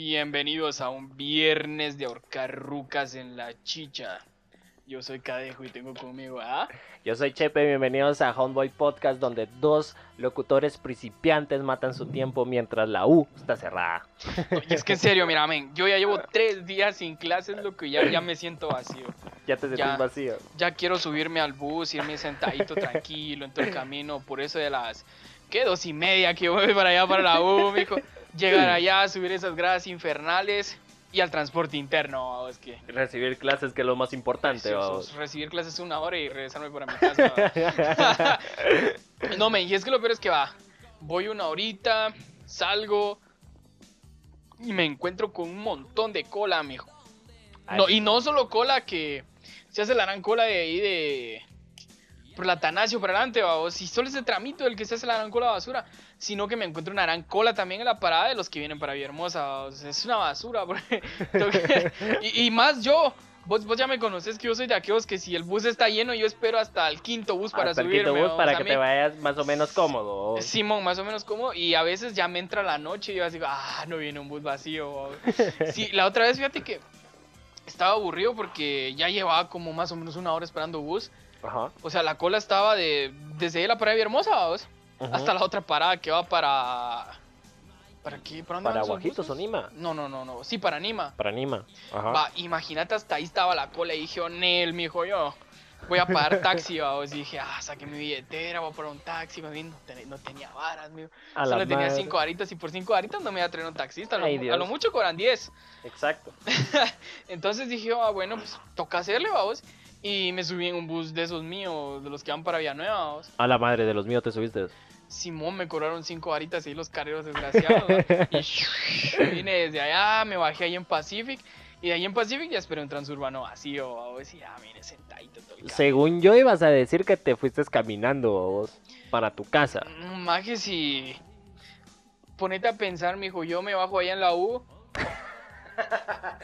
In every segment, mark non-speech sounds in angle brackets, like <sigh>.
Bienvenidos a un viernes de ahorcar rucas en la chicha. Yo soy Cadejo y tengo conmigo a... Yo soy Chepe, bienvenidos a Homeboy Podcast, donde dos locutores principiantes matan su tiempo mientras la U está cerrada. Y es que en serio, mira, men, yo ya llevo tres días sin clases, lo que ya, ya me siento vacío. Ya te sientes Ya. vacío. Ya quiero subirme al bus, irme sentadito, tranquilo, en todo el camino, por eso de las... ¿Qué? Dos y media que voy para allá, para la U, mijo. Llegar allá, subir esas gradas infernales y al transporte interno, es que... Recibir clases, que es lo más importante. Vamos. Recibir clases una hora y regresarme para mi casa. no, me, y es que lo peor es que va. Voy una horita, salgo y me encuentro con un montón de cola, mijo. No, y no solo cola que se hace la gran cola de ahí de. Por la Tanasio para adelante, o si solo ese tramito del que se hace la gran cola de basura, sino que me encuentro una gran cola también en la parada de los que vienen para Villahermosa. o sea, es una basura, <laughs> porque y, y más yo. Vos, vos ya me conoces que yo soy de aquellos que si el bus está lleno, yo espero hasta el quinto bus para hasta el subirme. quinto bus para que te vayas más o menos cómodo. Simón, más o menos como, y a veces ya me entra la noche y yo así, ah, no viene un bus vacío. Sí, la otra vez fíjate que estaba aburrido porque ya llevaba como más o menos una hora esperando bus. Ajá. O sea, la cola estaba de desde la parada de Hermosa, vamos, hasta la otra parada que va para... ¿Para qué? ¿Para dónde Para Guajitos o Nima. No, no, no, no, sí, para Nima. Para Nima. Ajá. Va, imagínate, hasta ahí estaba la cola y dije, oh, Nel, mijo, yo voy a pagar <laughs> taxi, vamos. Y dije, ah, saqué mi billetera, voy a pagar un taxi, más bien, no, ten- no tenía varas, mijo. A la Solo tenía madre. 5 varitas y por 5 varitas no me iba a traer un taxista. A lo, Ay, mu- a Dios. lo mucho cobran 10. Exacto. <laughs> Entonces dije, ah, bueno, pues toca hacerle, vamos. Y me subí en un bus de esos míos, de los que van para Villanueva. A la madre de los míos te subiste. Simón me cobraron 5 varitas y los carreros desgraciados. <laughs> y vine desde allá, me bajé ahí en Pacific. Y de ahí en Pacific ya esperé un transurbano vacío, vamos. Y ya vine sentadito todo el. Según yo ibas a decir que te fuiste caminando vos para tu casa. No, Maje, si. Ponete a pensar, mijo, yo me bajo allá en la U.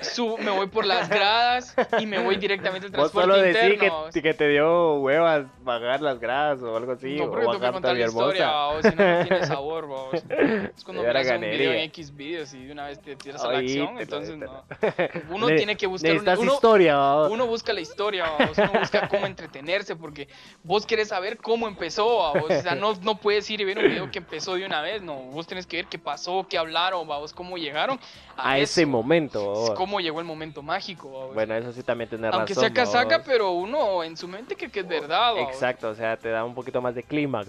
Subo, me voy por las gradas y me voy directamente al Vos transporte solo decís interno. que, que te dio huevas bajar las gradas o algo así. no, o porque tengo que contar la historia, o si no, no tiene sabor, vos. <laughs> Es cuando miras un video en X videos y de una vez te tiras a la acción, entonces no. <laughs> Uno Ne- tiene que buscar una- uno- historia. vos. Uno busca la historia, vos, uno busca cómo entretenerse, porque vos querés saber cómo empezó, vos. o sea, no, no puedes ir y ver un video que empezó de una vez, no, vos tenés que ver qué pasó, qué hablaron, vos, cómo llegaron a ese momento. vos. cómo llegó el momento mágico. Bueno, eso sí también aunque razón. sea casaca, pero uno en su mente que, que es verdad. Exacto, o sea, te da un poquito más de clímax.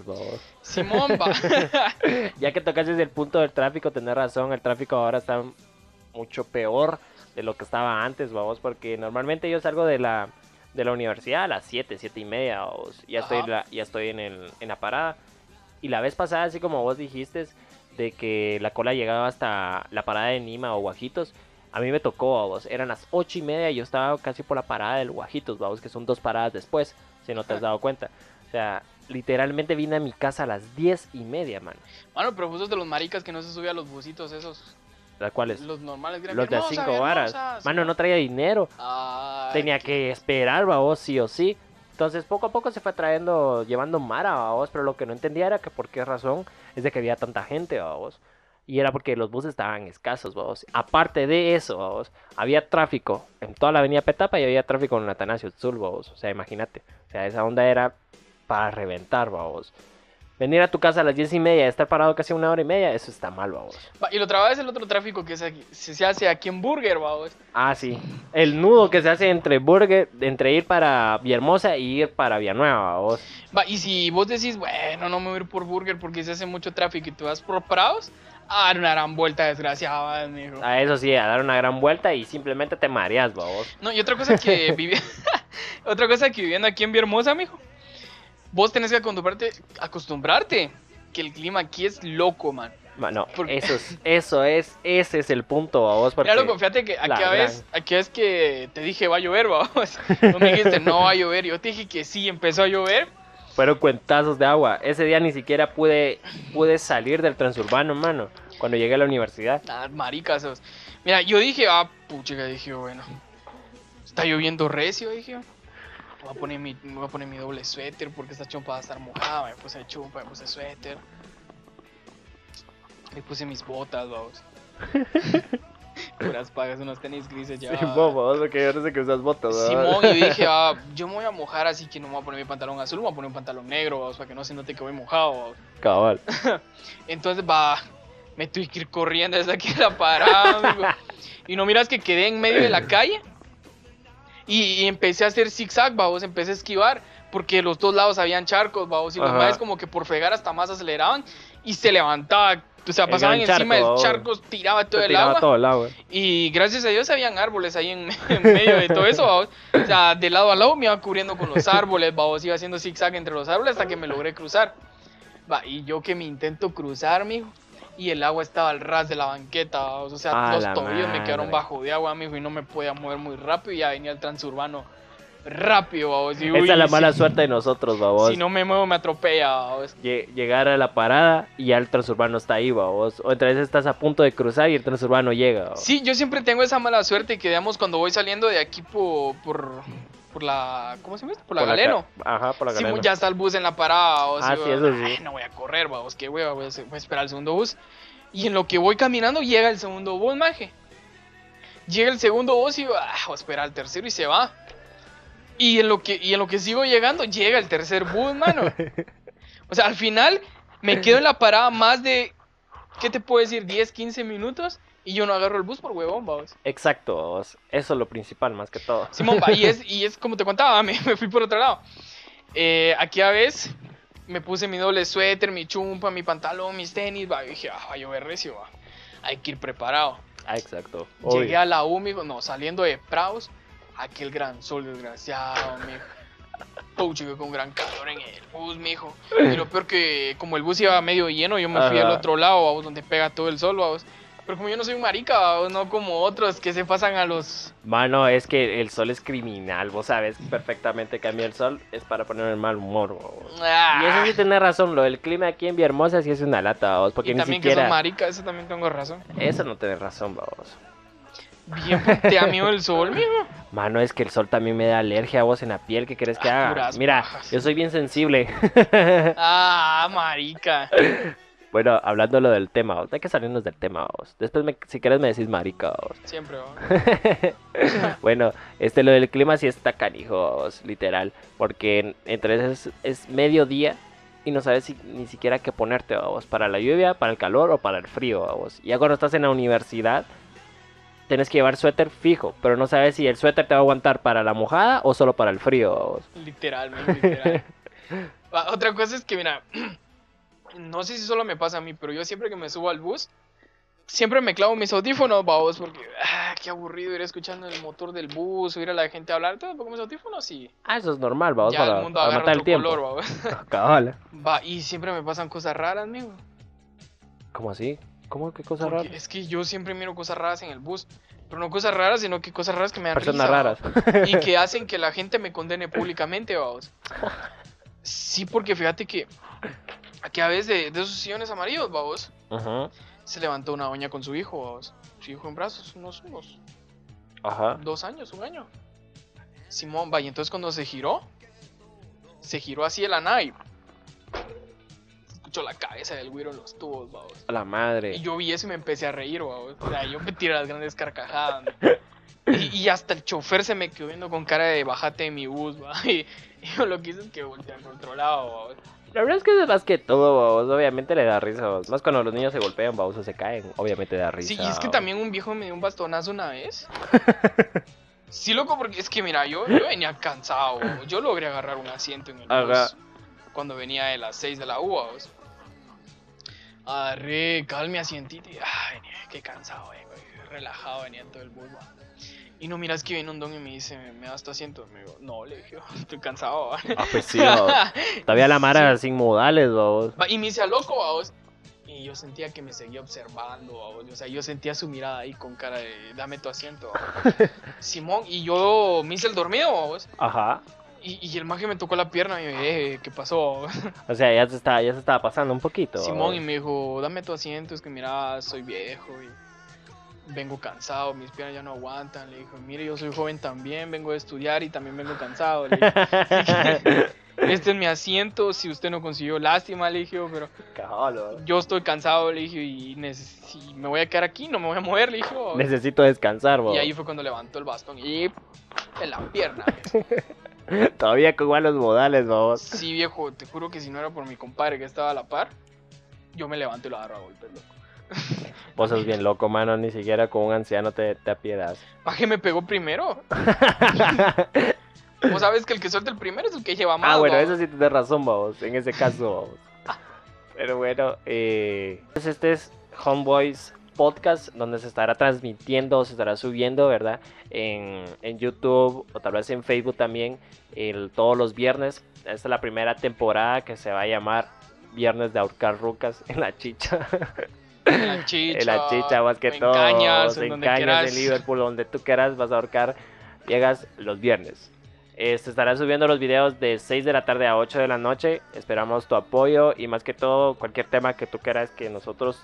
Simón, va. <laughs> Ya que tocas desde el punto del tráfico, tenés razón, el tráfico ahora está mucho peor de lo que estaba antes, vamos, porque normalmente yo salgo de la, de la universidad a las 7, 7 y media, ya estoy, Ajá. en la- ya estoy en, el, en la parada. Y la vez pasada, así como vos dijiste, de que la cola llegaba hasta la parada de Nima o Guajitos, a mí me tocó, vamos, eran las 8 y media y yo estaba casi por la parada del Guajitos, vamos, que son dos paradas después, si no te has dado cuenta. O sea, literalmente vine a mi casa a las 10 y media, man. Mano, pero vos sos de los maricas que no se sube a los busitos esos, ¿Las cuales? los normales. Gran Los de Hermosa, 5 Gran varas. Mano, no traía dinero. Ay, Tenía que esperar, vos, sí o sí. Entonces, poco a poco se fue trayendo, llevando Mara, vos. Pero lo que no entendía era que por qué razón es de que había tanta gente, vos. Y era porque los buses estaban escasos, vos. Aparte de eso, vos, había tráfico en toda la avenida Petapa y había tráfico en Atanasio Sul, vos. O sea, imagínate. O sea, esa onda era para reventar, vos. Venir a tu casa a las diez y media, estar parado casi una hora y media, eso está mal, vos. Va, Y lo otra es el otro tráfico que se, se, hace aquí en Burger, vamos. Ah, sí. El nudo que se hace entre Burger, entre ir para Villahermosa y ir para Villanueva, vos. Va, y si vos decís, bueno, no me voy a ir por Burger porque se hace mucho tráfico y tú vas por Prados, ah, una gran vuelta desgraciada, mijo. A eso sí, a dar una gran vuelta y simplemente te mareas, vos. No, y otra cosa que <laughs> vivi- <laughs> otra cosa que viviendo aquí en Villahermosa, mijo, vos tenés que acostumbrarte, acostumbrarte que el clima aquí es loco, man. No, Por- eso es, eso es, ese es el punto, vos. Porque Mira, loco, fíjate que la aquí a vez, es que te dije va a llover, vamos. No <laughs> me dijiste no va a llover, yo te dije que sí, empezó a llover. fueron cuentazos de agua. Ese día ni siquiera pude, pude salir del transurbano, mano. Cuando llegué a la universidad. Ah, maricas. sos. Mira, yo dije, ah, pucha, dije, bueno, está lloviendo recio, dije. Voy a poner mi, me voy a poner mi doble suéter porque esta chompa va a estar mojada. Me puse chumpa, me puse suéter. Le puse mis botas, vamos. Puras <laughs> pagas, unos tenis grises ya. Sí, bobo, porque yo no sé que usas botas. Simón, y dije, <laughs> ah, yo me voy a mojar, así que no me voy a poner mi pantalón azul, me voy a poner un pantalón negro, vamos, para que no se note que voy mojado. vamos. Cabal. <laughs> Entonces, va, me tuve que ir corriendo desde aquí a la parada, amigo. Y no miras que quedé en medio de la calle y, y empecé a hacer zigzag, vamos, empecé a esquivar, porque los dos lados habían charcos, vamos, y los maes como que por fregar hasta más aceleraban y se levantaba, o sea, El pasaban encima charco, del charco, tiraba todo el tiraba agua. todo el agua. Y gracias a Dios habían árboles ahí en, <laughs> en medio de todo eso, vamos. O sea, de lado a lado me iba cubriendo con los árboles, vamos, iba haciendo zigzag entre los árboles hasta que me logré cruzar. Va, y yo que me intento cruzar, mijo, y el agua estaba al ras de la banqueta, vamos. O sea, los tobillos me quedaron bajo de agua, mijo, y no me podía mover muy rápido y ya venía el transurbano rápido, vamos. Y, Esa es la si- mala suerte de nosotros, babos. Si no me muevo me atropella, vamos. Lle- Llegar a la parada y ya el transurbano está ahí, babos. O vez estás a punto de cruzar y el transurbano llega. babos. Sí, yo siempre tengo esa mala suerte que, digamos, cuando voy saliendo de aquí por, por, por la... ¿Cómo se llama? Por la Por Galeno. Ajá, por la Sí, galena. ya está el bus en la parada. O Ah, sí, eso sí. ay, no voy a correr, vamos, qué hueva, voy a, voy a esperar el segundo bus. Y en lo que voy caminando llega el segundo bus, maje. Llega el segundo bus y ah, voy a esperar al tercero y se va. Y en lo que, y en lo que sigo llegando, llega el tercer bus, mano. <laughs> O sea, al final me quedo en la parada más de, ¿qué te puedo decir? 10, 15 minutos y yo no agarro el bus por huevón, vamos. Exacto. Eso es lo principal más que todo. Simón, va, y es, <laughs> y es como te contaba, me, me fui por otro lado. Eh, aquí a veces me puse mi doble suéter, mi chumpa, mi pantalón, mis tenis, va, y dije, ah, va a llover recio, va. Hay que ir preparado. Ah, exacto. Llegué Obvio. a la U, mijo, no, saliendo de Praus, aquel gran sol desgraciado, mijo. Pucha, yo con gran calor en el bus, mijo. Y lo peor que, como el bus iba medio lleno, yo me fui Ajá. al otro lado, vamos, donde pega todo el sol, vamos. Pero como yo no soy un marica, no como otros que se pasan a los Mano, es que el sol es criminal. Vos sabes perfectamente que a mí el sol es para poner el mal humor. Ah, Y eso sí tenés razón, lo del clima aquí en Villahermosa sí es una lata, babos, porque y ni también que siquiera... son marica, eso también tengo razón. Eso no tenés razón, babos. Bien te amigo el sol, mijo. Mano, es que el sol también me da alergia a vos en la piel, ¿qué querés que Ah, haga? Mira, yo soy bien sensible. Ah, marica. <laughs> bueno, hablando lo del tema, vos, hay que salirnos del tema, vos. Después, me- si querés, me decís marica, vos. Siempre, ¿no? <laughs> bueno, este lo del clima sí está canijo, vos, literal. Porque entre es, es mediodía y no sabes si- ni siquiera qué ponerte, vos. Para la lluvia, para el calor o para el frío, vos. Y ya cuando estás en la universidad, tienes que llevar suéter fijo, pero no sabes si el suéter te va a aguantar para la mojada o solo para el frío, vos. Literal, literal. <laughs> Ah, Otra cosa es que, mira, no sé si solo me pasa a mí, pero yo siempre que me subo al bus, siempre me clavo mis audífonos, babos, porque, ah, qué aburrido ir escuchando el motor del bus, oír a la gente hablar, todo con mis audífonos y Ah, eso es normal, vamos, ya para, el mundo para matar el tiempo. color, babos. <laughs> Cabal. Va, y siempre me pasan cosas raras, amigo. ¿Cómo así? ¿Cómo? ¿Qué cosa Porque rara? es que yo siempre miro cosas raras en el bus. Pero no cosas raras, sino que cosas raras que me dan Personas risa, raras. Y que <laughs> hacen que la gente me condene públicamente, vamos. <laughs> Sí, porque fíjate que aquí a veces de, de esos sillones amarillos, vamos, Ajá. se levantó una doña con su hijo, vamos. Su hijo en brazos, unos, unos Ajá. dos años, un año. Simón, va, y entonces cuando se giró, se giró así de la nave. escuchó la cabeza del güiro en los tubos, vamos. A la madre. Y yo vi eso y me empecé a reír, babos. O sea, yo me tiré las grandes carcajadas. <laughs> Y, y hasta el chofer se me quedó viendo con cara de bajate de mi bus, va. <laughs> Y, y yo lo que hice es que volteé por otro lado, babos. La verdad es que es más que todo, babos. Obviamente le da risa, babos. Más cuando los niños se golpean, babos, o se caen. Obviamente da risa. Sí, y es que babos. también un viejo me dio un bastonazo una vez. <laughs> Sí, loco, porque es que mira, yo, yo venía cansado. babos. Yo logré agarrar un asiento en el bus cuando venía de las 6 de la U, babos. Arre, calme asientito. y, Ay, qué cansado vengo. Relajado venía en todo el bus. Y no miras que viene un don y me dice, ¿me, das tu asiento? Me digo, no, le dije, <laughs> estoy cansado. va". Ah, pues sí. <laughs> Todavía la mara sin modales. Va, Y me dice, "A loco, vamos. Y yo sentía que me seguía observando, babos. O sea, yo sentía su mirada ahí con cara de, dame tu asiento. babos". <laughs> Simón, y yo me hice el dormido, vamos. Ajá. Y, y el maje me tocó la pierna y me dijo, eh, ¿qué pasó? babos?". O sea, ya se, está, ya se estaba pasando un poquito. Simón, y me dijo, dame tu asiento, es que mira, soy viejo. Y... vengo cansado, mis piernas ya no aguantan. Le dijo, mire, yo soy joven también, vengo de estudiar y también vengo cansado. Le dije, <laughs> este es mi asiento, si usted no consiguió, lástima, le dije, pero yo estoy cansado, le dije, y si me voy a quedar aquí, no me voy a mover, le dije. Necesito descansar, bo. Y ahí fue cuando levantó el bastón y en la pierna. <laughs> Todavía con malos modales, vamos. Sí, viejo, te juro que si no era por mi compadre que estaba a la par, yo me levanto y lo agarro a golpes, loco. <laughs> Vos sos bien loco, mano. Ni siquiera con un anciano te, te apiedas. ¿Para qué me pegó primero? <laughs> Vos sabes que el que suelta el primero es el que lleva más. ah, bueno, ¿va? eso sí tienes razón, vamos. En ese caso, vamos. Pero bueno, eh, pues este es Homeboys Podcast, donde se estará transmitiendo, se estará subiendo, ¿verdad? En, en YouTube o tal vez en Facebook también, el, todos los viernes. Esta es la primera temporada que se va a llamar Viernes de Ahorcar Rucas en la Chicha. <laughs> La <laughs> chicha. en la chicha, más que en todo. Cañas, en en donde Cañas, quieras. en Liverpool, donde tú quieras, vas a ahorcar. Llegas los viernes. Eh, se estarán subiendo los videos de 6 de la tarde a 8 de la noche. Esperamos tu apoyo y más que todo, cualquier tema que tú quieras que nosotros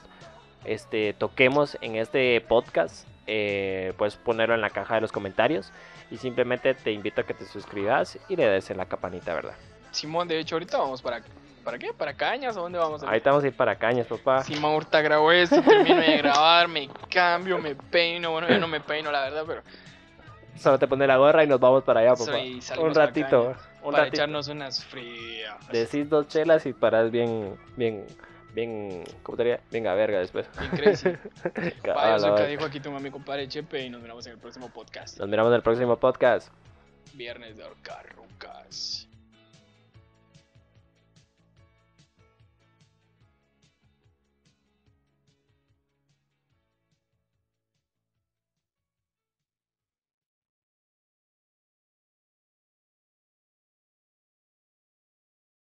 este, toquemos en este podcast, eh, puedes ponerlo en la caja de los comentarios. Y simplemente te invito a que te suscribas y le des en la campanita, ¿verdad? Simón, de hecho, ahorita vamos para. ¿Para qué? ¿Para Cañas? ¿A dónde vamos? Ahorita vamos a ir para Cañas, papá. Simón, ahorita grabo esto, termino de grabar, me cambio, me peino. Bueno, yo no me peino, la verdad, pero Solo te pones la gorra y nos vamos para allá, papá. Salimos Un ratito, Cañas. un para ratito. echarnos unas frías. Decís dos chelas y paras bien, bien, bien, ¿cómo te diría? Bien a verga después. Bien crazy. Vaya, soy cabal. dijo aquí tu mami compadre Chepe y nos miramos en el próximo podcast. Nos miramos en el próximo podcast. Viernes de ahorcar rucas.